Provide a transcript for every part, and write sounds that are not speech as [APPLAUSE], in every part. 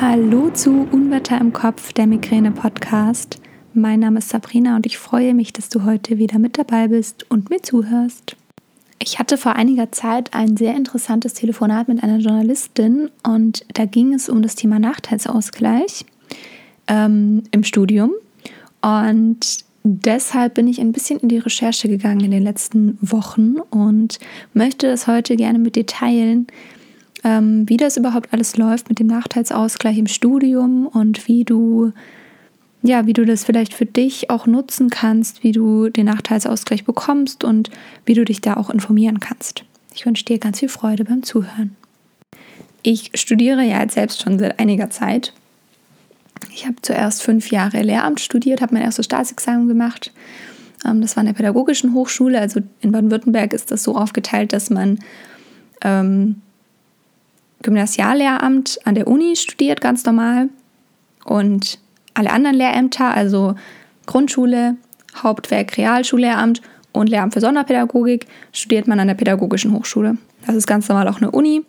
Hallo zu Unwetter im Kopf, der Migräne-Podcast. Mein Name ist Sabrina und ich freue mich, dass du heute wieder mit dabei bist und mir zuhörst. Ich hatte vor einiger Zeit ein sehr interessantes Telefonat mit einer Journalistin und da ging es um das Thema Nachteilsausgleich ähm, im Studium. Und deshalb bin ich ein bisschen in die Recherche gegangen in den letzten Wochen und möchte das heute gerne mit dir teilen, ähm, wie das überhaupt alles läuft mit dem Nachteilsausgleich im Studium und wie du ja, wie du das vielleicht für dich auch nutzen kannst, wie du den Nachteilsausgleich bekommst und wie du dich da auch informieren kannst. Ich wünsche dir ganz viel Freude beim Zuhören. Ich studiere ja jetzt selbst schon seit einiger Zeit. Ich habe zuerst fünf Jahre Lehramt studiert, habe mein erstes Staatsexamen gemacht. Ähm, das war in der Pädagogischen Hochschule. Also in Baden-Württemberg ist das so aufgeteilt, dass man ähm, Gymnasiallehramt an der Uni studiert, ganz normal. Und alle anderen Lehrämter, also Grundschule, Hauptwerk, Realschullehramt und Lehramt für Sonderpädagogik, studiert man an der Pädagogischen Hochschule. Das ist ganz normal auch eine Uni.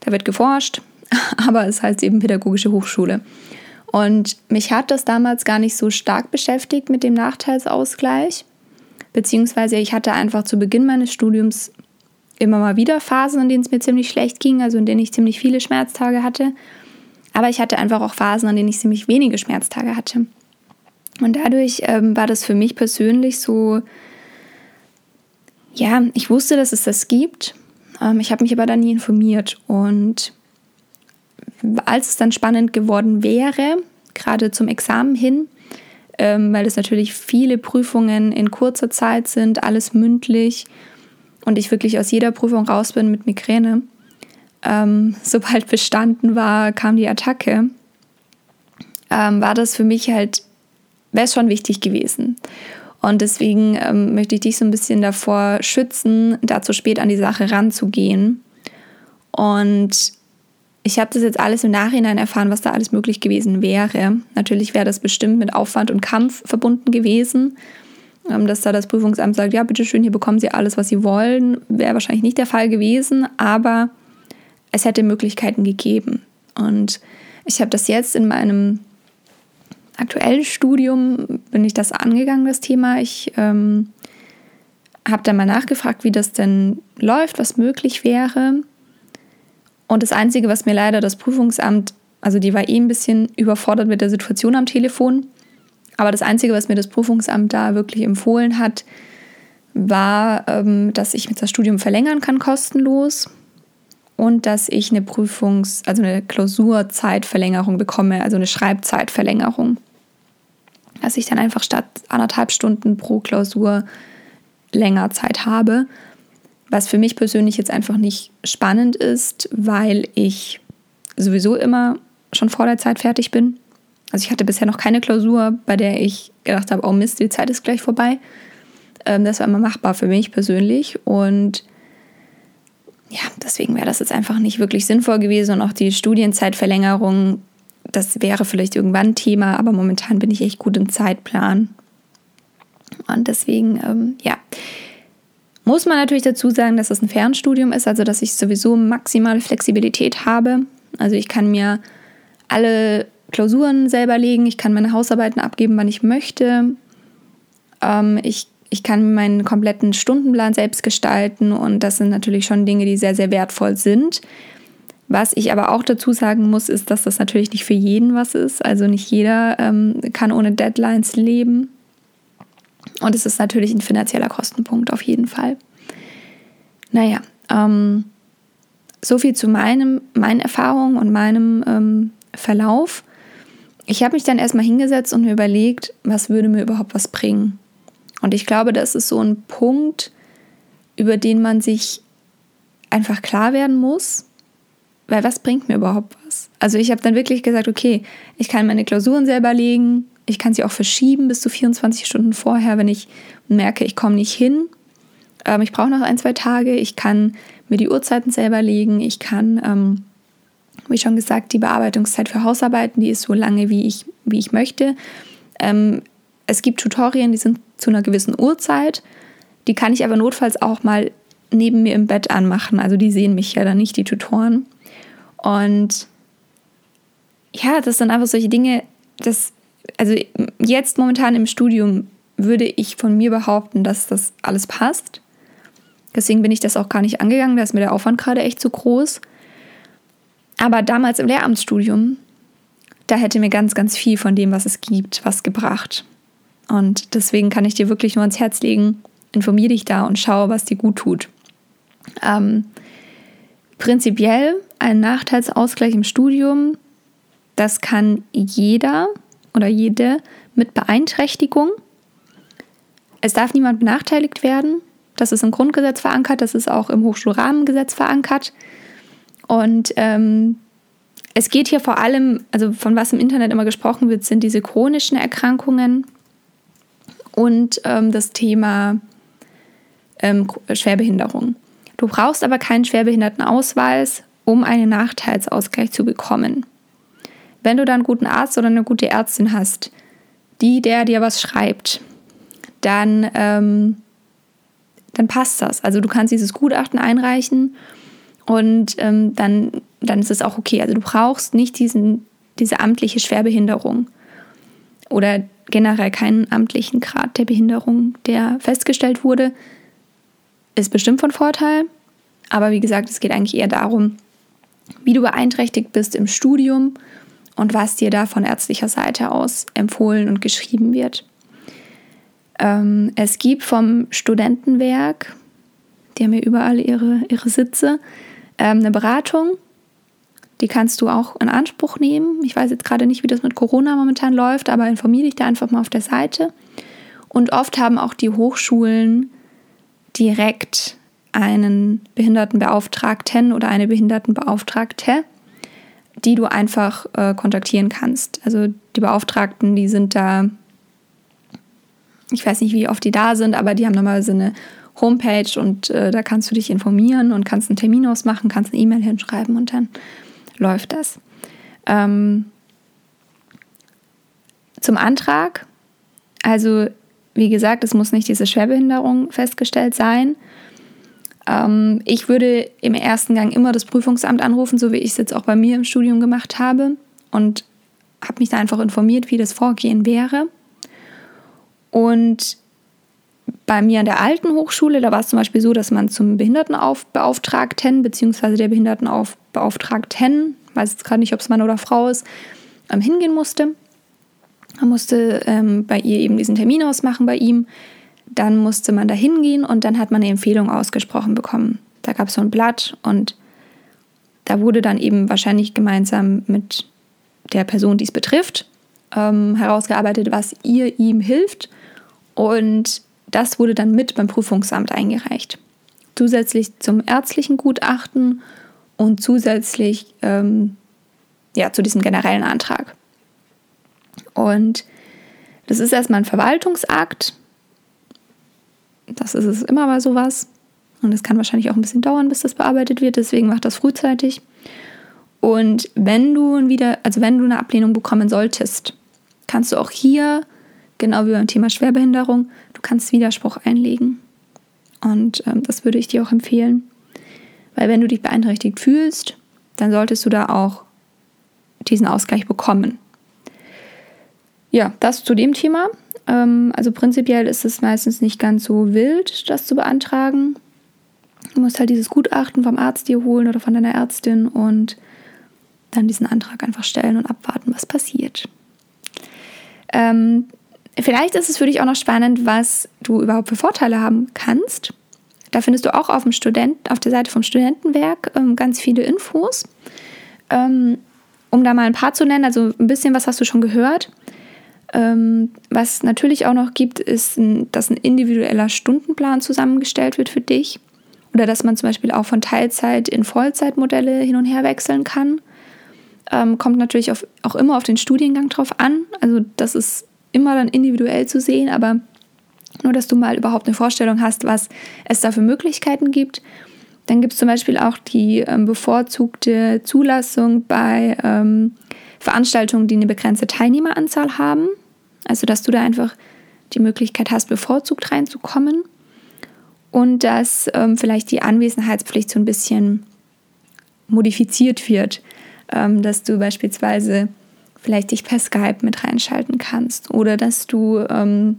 Da wird geforscht, [LAUGHS] aber es heißt eben Pädagogische Hochschule. Und mich hat das damals gar nicht so stark beschäftigt mit dem Nachteilsausgleich, beziehungsweise ich hatte einfach zu Beginn meines Studiums immer mal wieder Phasen, in denen es mir ziemlich schlecht ging, also in denen ich ziemlich viele Schmerztage hatte. Aber ich hatte einfach auch Phasen, an denen ich ziemlich wenige Schmerztage hatte. Und dadurch ähm, war das für mich persönlich so, ja, ich wusste, dass es das gibt. Ähm, ich habe mich aber da nie informiert. Und als es dann spannend geworden wäre, gerade zum Examen hin, ähm, weil es natürlich viele Prüfungen in kurzer Zeit sind, alles mündlich und ich wirklich aus jeder Prüfung raus bin mit Migräne. Ähm, [LAUGHS] sobald bestanden war, kam die Attacke. Ähm, war das für mich halt, wäre schon wichtig gewesen. Und deswegen ähm, möchte ich dich so ein bisschen davor schützen, da zu spät an die Sache ranzugehen. Und ich habe das jetzt alles im Nachhinein erfahren, was da alles möglich gewesen wäre. Natürlich wäre das bestimmt mit Aufwand und Kampf verbunden gewesen. Ähm, dass da das Prüfungsamt sagt, ja, bitteschön, hier bekommen Sie alles, was Sie wollen, wäre wahrscheinlich nicht der Fall gewesen, aber es hätte Möglichkeiten gegeben. Und ich habe das jetzt in meinem aktuellen Studium, bin ich das angegangen, das Thema. Ich ähm, habe dann mal nachgefragt, wie das denn läuft, was möglich wäre. Und das Einzige, was mir leider das Prüfungsamt, also die war eh ein bisschen überfordert mit der Situation am Telefon, aber das Einzige, was mir das Prüfungsamt da wirklich empfohlen hat, war, ähm, dass ich das Studium verlängern kann, kostenlos. Und dass ich eine Prüfungs-, also eine Klausurzeitverlängerung bekomme, also eine Schreibzeitverlängerung. Dass ich dann einfach statt anderthalb Stunden pro Klausur länger Zeit habe. Was für mich persönlich jetzt einfach nicht spannend ist, weil ich sowieso immer schon vor der Zeit fertig bin. Also ich hatte bisher noch keine Klausur, bei der ich gedacht habe, oh Mist, die Zeit ist gleich vorbei. Ähm, das war immer machbar für mich persönlich und ja, deswegen wäre das jetzt einfach nicht wirklich sinnvoll gewesen und auch die Studienzeitverlängerung, das wäre vielleicht irgendwann Thema, aber momentan bin ich echt gut im Zeitplan. Und deswegen, ähm, ja, muss man natürlich dazu sagen, dass es ein Fernstudium ist, also dass ich sowieso maximale Flexibilität habe. Also ich kann mir alle Klausuren selber legen, ich kann meine Hausarbeiten abgeben, wann ich möchte. Ähm, ich, ich kann meinen kompletten Stundenplan selbst gestalten und das sind natürlich schon Dinge, die sehr, sehr wertvoll sind. Was ich aber auch dazu sagen muss, ist, dass das natürlich nicht für jeden was ist. Also nicht jeder ähm, kann ohne Deadlines leben. Und es ist natürlich ein finanzieller Kostenpunkt auf jeden Fall. Naja, ähm, so viel zu meinem, meinen Erfahrungen und meinem ähm, Verlauf ich habe mich dann erstmal hingesetzt und mir überlegt, was würde mir überhaupt was bringen. Und ich glaube, das ist so ein Punkt, über den man sich einfach klar werden muss, weil was bringt mir überhaupt was? Also ich habe dann wirklich gesagt, okay, ich kann meine Klausuren selber legen, ich kann sie auch verschieben bis zu 24 Stunden vorher, wenn ich merke, ich komme nicht hin. Ähm, ich brauche noch ein, zwei Tage, ich kann mir die Uhrzeiten selber legen, ich kann ähm, wie schon gesagt, die Bearbeitungszeit für Hausarbeiten, die ist so lange, wie ich, wie ich möchte. Ähm, es gibt Tutorien, die sind zu einer gewissen Uhrzeit. Die kann ich aber notfalls auch mal neben mir im Bett anmachen. Also die sehen mich ja dann nicht, die Tutoren. Und ja, das sind einfach solche Dinge, das, also jetzt momentan im Studium würde ich von mir behaupten, dass das alles passt. Deswegen bin ich das auch gar nicht angegangen, da ist mir der Aufwand gerade echt zu groß. Aber damals im Lehramtsstudium, da hätte mir ganz, ganz viel von dem, was es gibt, was gebracht. Und deswegen kann ich dir wirklich nur ans Herz legen, informiere dich da und schau, was dir gut tut. Ähm, prinzipiell ein Nachteilsausgleich im Studium, das kann jeder oder jede mit Beeinträchtigung. Es darf niemand benachteiligt werden. Das ist im Grundgesetz verankert, das ist auch im Hochschulrahmengesetz verankert. Und ähm, es geht hier vor allem, also von was im Internet immer gesprochen wird, sind diese chronischen Erkrankungen und ähm, das Thema ähm, Schwerbehinderung. Du brauchst aber keinen Schwerbehindertenausweis, um einen Nachteilsausgleich zu bekommen. Wenn du dann einen guten Arzt oder eine gute Ärztin hast, die der dir was schreibt, dann, ähm, dann passt das. Also du kannst dieses Gutachten einreichen und ähm, dann, dann ist es auch okay. Also du brauchst nicht diesen, diese amtliche Schwerbehinderung oder generell keinen amtlichen Grad der Behinderung, der festgestellt wurde. Ist bestimmt von Vorteil, aber wie gesagt, es geht eigentlich eher darum, wie du beeinträchtigt bist im Studium und was dir da von ärztlicher Seite aus empfohlen und geschrieben wird. Ähm, es gibt vom Studentenwerk, die haben ja überall ihre, ihre Sitze, ähm, eine Beratung. Die kannst du auch in Anspruch nehmen. Ich weiß jetzt gerade nicht, wie das mit Corona momentan läuft, aber informiere dich da einfach mal auf der Seite. Und oft haben auch die Hochschulen direkt einen Behindertenbeauftragten oder eine Behindertenbeauftragte, die du einfach äh, kontaktieren kannst. Also die Beauftragten, die sind da, ich weiß nicht, wie oft die da sind, aber die haben normalerweise eine Homepage und äh, da kannst du dich informieren und kannst einen Termin ausmachen, kannst eine E-Mail hinschreiben und dann läuft das. Ähm, zum Antrag, also wie gesagt, es muss nicht diese Schwerbehinderung festgestellt sein. Ähm, ich würde im ersten Gang immer das Prüfungsamt anrufen, so wie ich es jetzt auch bei mir im Studium gemacht habe und habe mich da einfach informiert, wie das Vorgehen wäre. Und bei mir an der alten Hochschule, da war es zum Beispiel so, dass man zum Behindertenbeauftragten bzw. der Behindertenbeauftragten, weiß jetzt gerade nicht, ob es Mann oder Frau ist, ähm, hingehen musste. Man musste ähm, bei ihr eben diesen Termin ausmachen bei ihm. Dann musste man da hingehen und dann hat man eine Empfehlung ausgesprochen bekommen. Da gab es so ein Blatt und da wurde dann eben wahrscheinlich gemeinsam mit der Person, die es betrifft, ähm, herausgearbeitet, was ihr ihm hilft. Und das wurde dann mit beim Prüfungsamt eingereicht. Zusätzlich zum ärztlichen Gutachten und zusätzlich ähm, ja, zu diesem generellen Antrag. Und das ist erstmal ein Verwaltungsakt. Das ist es immer bei sowas. Und es kann wahrscheinlich auch ein bisschen dauern, bis das bearbeitet wird. Deswegen macht das frühzeitig. Und wenn du wieder, also wenn du eine Ablehnung bekommen solltest, kannst du auch hier genau wie beim Thema Schwerbehinderung, kannst Widerspruch einlegen. Und ähm, das würde ich dir auch empfehlen. Weil wenn du dich beeinträchtigt fühlst, dann solltest du da auch diesen Ausgleich bekommen. Ja, das zu dem Thema. Ähm, also prinzipiell ist es meistens nicht ganz so wild, das zu beantragen. Du musst halt dieses Gutachten vom Arzt dir holen oder von deiner Ärztin und dann diesen Antrag einfach stellen und abwarten, was passiert. Ähm, Vielleicht ist es für dich auch noch spannend, was du überhaupt für Vorteile haben kannst. Da findest du auch auf, dem Student, auf der Seite vom Studentenwerk ähm, ganz viele Infos. Ähm, um da mal ein paar zu nennen, also ein bisschen was hast du schon gehört. Ähm, was natürlich auch noch gibt, ist, dass ein individueller Stundenplan zusammengestellt wird für dich. Oder dass man zum Beispiel auch von Teilzeit in Vollzeitmodelle hin und her wechseln kann. Ähm, kommt natürlich auf, auch immer auf den Studiengang drauf an. Also das ist immer dann individuell zu sehen, aber nur, dass du mal überhaupt eine Vorstellung hast, was es da für Möglichkeiten gibt. Dann gibt es zum Beispiel auch die ähm, bevorzugte Zulassung bei ähm, Veranstaltungen, die eine begrenzte Teilnehmeranzahl haben. Also, dass du da einfach die Möglichkeit hast, bevorzugt reinzukommen. Und dass ähm, vielleicht die Anwesenheitspflicht so ein bisschen modifiziert wird. Ähm, dass du beispielsweise vielleicht dich per Skype mit reinschalten kannst oder dass du, ähm,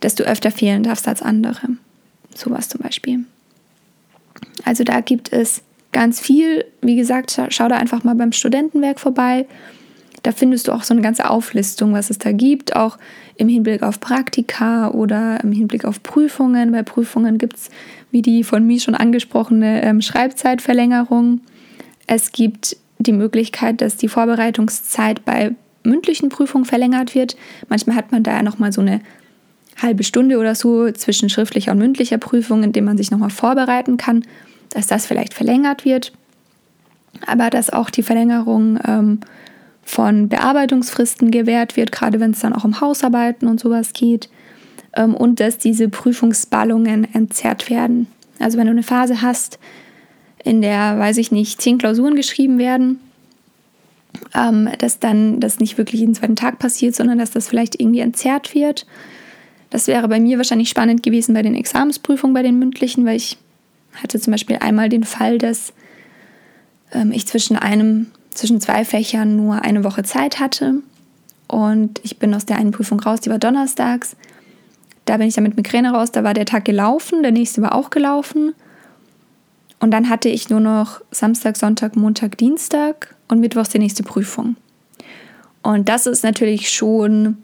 dass du öfter fehlen darfst als andere. Sowas zum Beispiel. Also da gibt es ganz viel. Wie gesagt, schau da einfach mal beim Studentenwerk vorbei. Da findest du auch so eine ganze Auflistung, was es da gibt, auch im Hinblick auf Praktika oder im Hinblick auf Prüfungen. Bei Prüfungen gibt es, wie die von mir schon angesprochene ähm, Schreibzeitverlängerung. Es gibt die Möglichkeit, dass die Vorbereitungszeit bei mündlichen Prüfungen verlängert wird. Manchmal hat man da ja nochmal so eine halbe Stunde oder so zwischen schriftlicher und mündlicher Prüfung, in dem man sich nochmal vorbereiten kann, dass das vielleicht verlängert wird. Aber dass auch die Verlängerung ähm, von Bearbeitungsfristen gewährt wird, gerade wenn es dann auch um Hausarbeiten und sowas geht. Ähm, und dass diese Prüfungsballungen entzerrt werden. Also wenn du eine Phase hast, in der, weiß ich nicht, zehn Klausuren geschrieben werden, ähm, dass dann das nicht wirklich jeden zweiten Tag passiert, sondern dass das vielleicht irgendwie entzerrt wird. Das wäre bei mir wahrscheinlich spannend gewesen bei den Examensprüfungen, bei den mündlichen, weil ich hatte zum Beispiel einmal den Fall, dass ähm, ich zwischen einem, zwischen zwei Fächern nur eine Woche Zeit hatte und ich bin aus der einen Prüfung raus, die war donnerstags. Da bin ich dann mit Migräne raus, da war der Tag gelaufen, der nächste war auch gelaufen. Und dann hatte ich nur noch Samstag, Sonntag, Montag, Dienstag und Mittwochs die nächste Prüfung. Und das ist natürlich schon,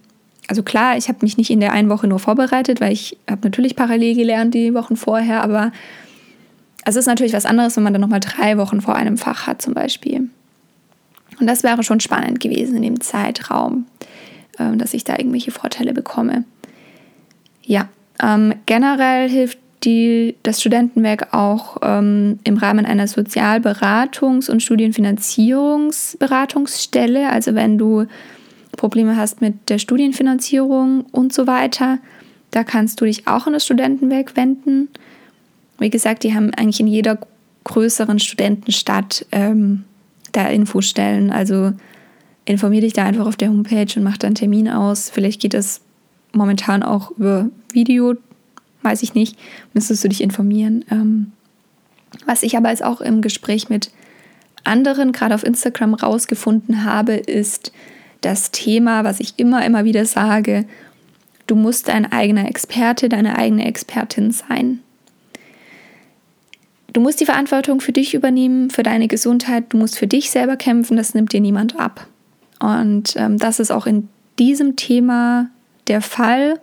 also klar, ich habe mich nicht in der einen Woche nur vorbereitet, weil ich habe natürlich parallel gelernt die Wochen vorher, aber es ist natürlich was anderes, wenn man dann nochmal drei Wochen vor einem Fach hat zum Beispiel. Und das wäre schon spannend gewesen in dem Zeitraum, ähm, dass ich da irgendwelche Vorteile bekomme. Ja, ähm, generell hilft die, das Studentenwerk auch ähm, im Rahmen einer Sozialberatungs- und Studienfinanzierungsberatungsstelle. Also wenn du Probleme hast mit der Studienfinanzierung und so weiter, da kannst du dich auch an das Studentenwerk wenden. Wie gesagt, die haben eigentlich in jeder größeren Studentenstadt ähm, da Infostellen. Also informier dich da einfach auf der Homepage und mach da einen Termin aus. Vielleicht geht das momentan auch über Video weiß ich nicht, müsstest du dich informieren. Ähm, was ich aber jetzt auch im Gespräch mit anderen, gerade auf Instagram, rausgefunden habe, ist das Thema, was ich immer, immer wieder sage, du musst dein eigener Experte, deine eigene Expertin sein. Du musst die Verantwortung für dich übernehmen, für deine Gesundheit, du musst für dich selber kämpfen, das nimmt dir niemand ab. Und ähm, das ist auch in diesem Thema der Fall.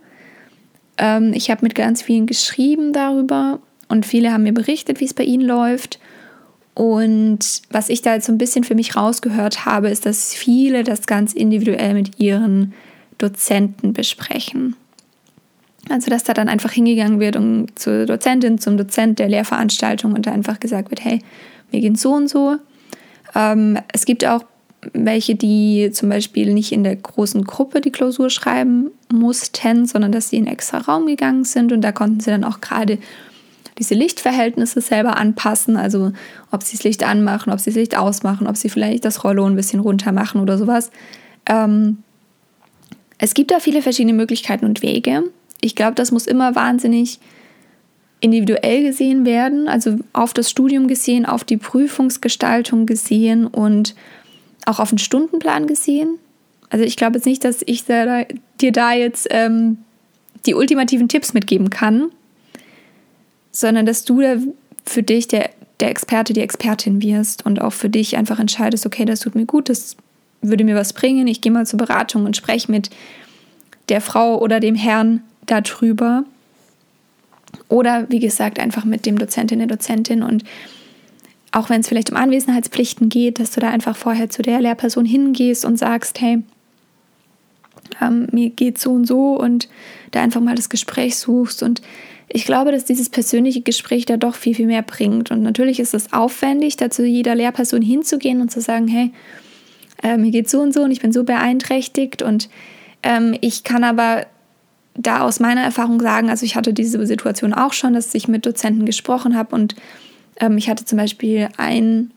Ähm, ich habe mit ganz vielen geschrieben darüber und viele haben mir berichtet, wie es bei ihnen läuft. Und was ich da jetzt so ein bisschen für mich rausgehört habe, ist, dass viele das ganz individuell mit ihren Dozenten besprechen. Also, dass da dann einfach hingegangen wird und zur Dozentin, zum Dozent der Lehrveranstaltung und da einfach gesagt wird, hey, wir gehen so und so. Ähm, es gibt auch welche, die zum Beispiel nicht in der großen Gruppe die Klausur schreiben mussten, sondern dass sie in einen extra Raum gegangen sind und da konnten sie dann auch gerade diese Lichtverhältnisse selber anpassen, also ob sie das Licht anmachen, ob sie das Licht ausmachen, ob sie vielleicht das Rollo ein bisschen runter machen oder sowas. Ähm, es gibt da viele verschiedene Möglichkeiten und Wege. Ich glaube, das muss immer wahnsinnig individuell gesehen werden, also auf das Studium gesehen, auf die Prüfungsgestaltung gesehen und auch auf den Stundenplan gesehen. Also ich glaube jetzt nicht, dass ich da, dir da jetzt ähm, die ultimativen Tipps mitgeben kann, sondern dass du da für dich der, der Experte, die Expertin wirst und auch für dich einfach entscheidest, okay, das tut mir gut, das würde mir was bringen, ich gehe mal zur Beratung und spreche mit der Frau oder dem Herrn darüber. Oder wie gesagt, einfach mit dem Dozentin, der Dozentin und auch wenn es vielleicht um Anwesenheitspflichten geht, dass du da einfach vorher zu der Lehrperson hingehst und sagst, hey, ähm, mir geht so und so und da einfach mal das Gespräch suchst. Und ich glaube, dass dieses persönliche Gespräch da doch viel, viel mehr bringt. Und natürlich ist es aufwendig, da zu jeder Lehrperson hinzugehen und zu sagen, hey, äh, mir geht so und so und ich bin so beeinträchtigt. Und ähm, ich kann aber da aus meiner Erfahrung sagen, also ich hatte diese Situation auch schon, dass ich mit Dozenten gesprochen habe und ähm, ich hatte zum Beispiel ein,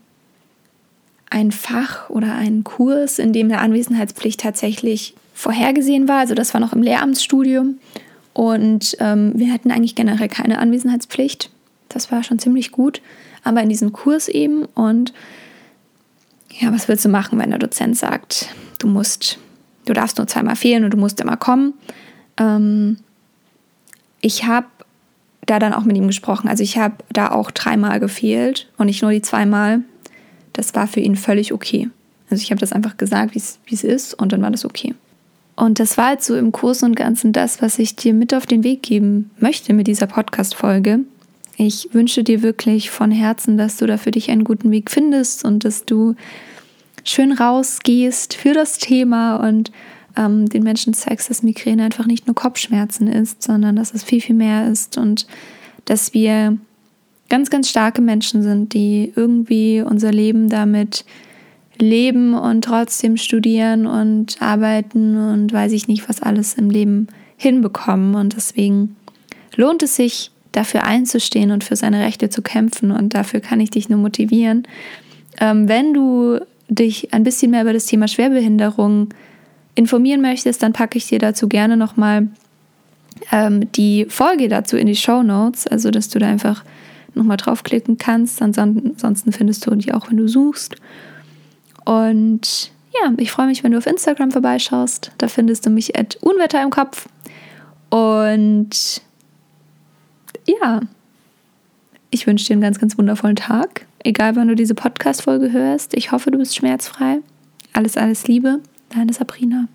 ein Fach oder einen Kurs, in dem eine Anwesenheitspflicht tatsächlich vorhergesehen war. Also das war noch im Lehramtsstudium. Und ähm, wir hatten eigentlich generell keine Anwesenheitspflicht. Das war schon ziemlich gut. Aber in diesem Kurs eben. Und ja, was willst du machen, wenn der Dozent sagt, du musst, du darfst nur zweimal fehlen und du musst immer kommen. Ähm, ich habe da dann auch mit ihm gesprochen. Also ich habe da auch dreimal gefehlt und nicht nur die zweimal. Das war für ihn völlig okay. Also ich habe das einfach gesagt, wie es ist und dann war das okay. Und das war jetzt so im Großen und Ganzen das, was ich dir mit auf den Weg geben möchte mit dieser Podcast-Folge. Ich wünsche dir wirklich von Herzen, dass du da für dich einen guten Weg findest und dass du schön rausgehst für das Thema und ähm, den Menschen zeigst, dass Migräne einfach nicht nur Kopfschmerzen ist, sondern dass es viel, viel mehr ist und dass wir ganz, ganz starke Menschen sind, die irgendwie unser Leben damit leben und trotzdem studieren und arbeiten und weiß ich nicht, was alles im Leben hinbekommen. Und deswegen lohnt es sich, dafür einzustehen und für seine Rechte zu kämpfen. Und dafür kann ich dich nur motivieren. Ähm, wenn du dich ein bisschen mehr über das Thema Schwerbehinderung informieren möchtest, dann packe ich dir dazu gerne nochmal ähm, die Folge dazu in die Show Notes, also dass du da einfach nochmal draufklicken kannst. Ansonsten findest du die auch, wenn du suchst. Und ja, ich freue mich, wenn du auf Instagram vorbeischaust. Da findest du mich at Unwetter im Kopf. Und ja, ich wünsche dir einen ganz, ganz wundervollen Tag. Egal, wann du diese Podcast-Folge hörst. Ich hoffe, du bist schmerzfrei. Alles, alles Liebe. Deine Sabrina.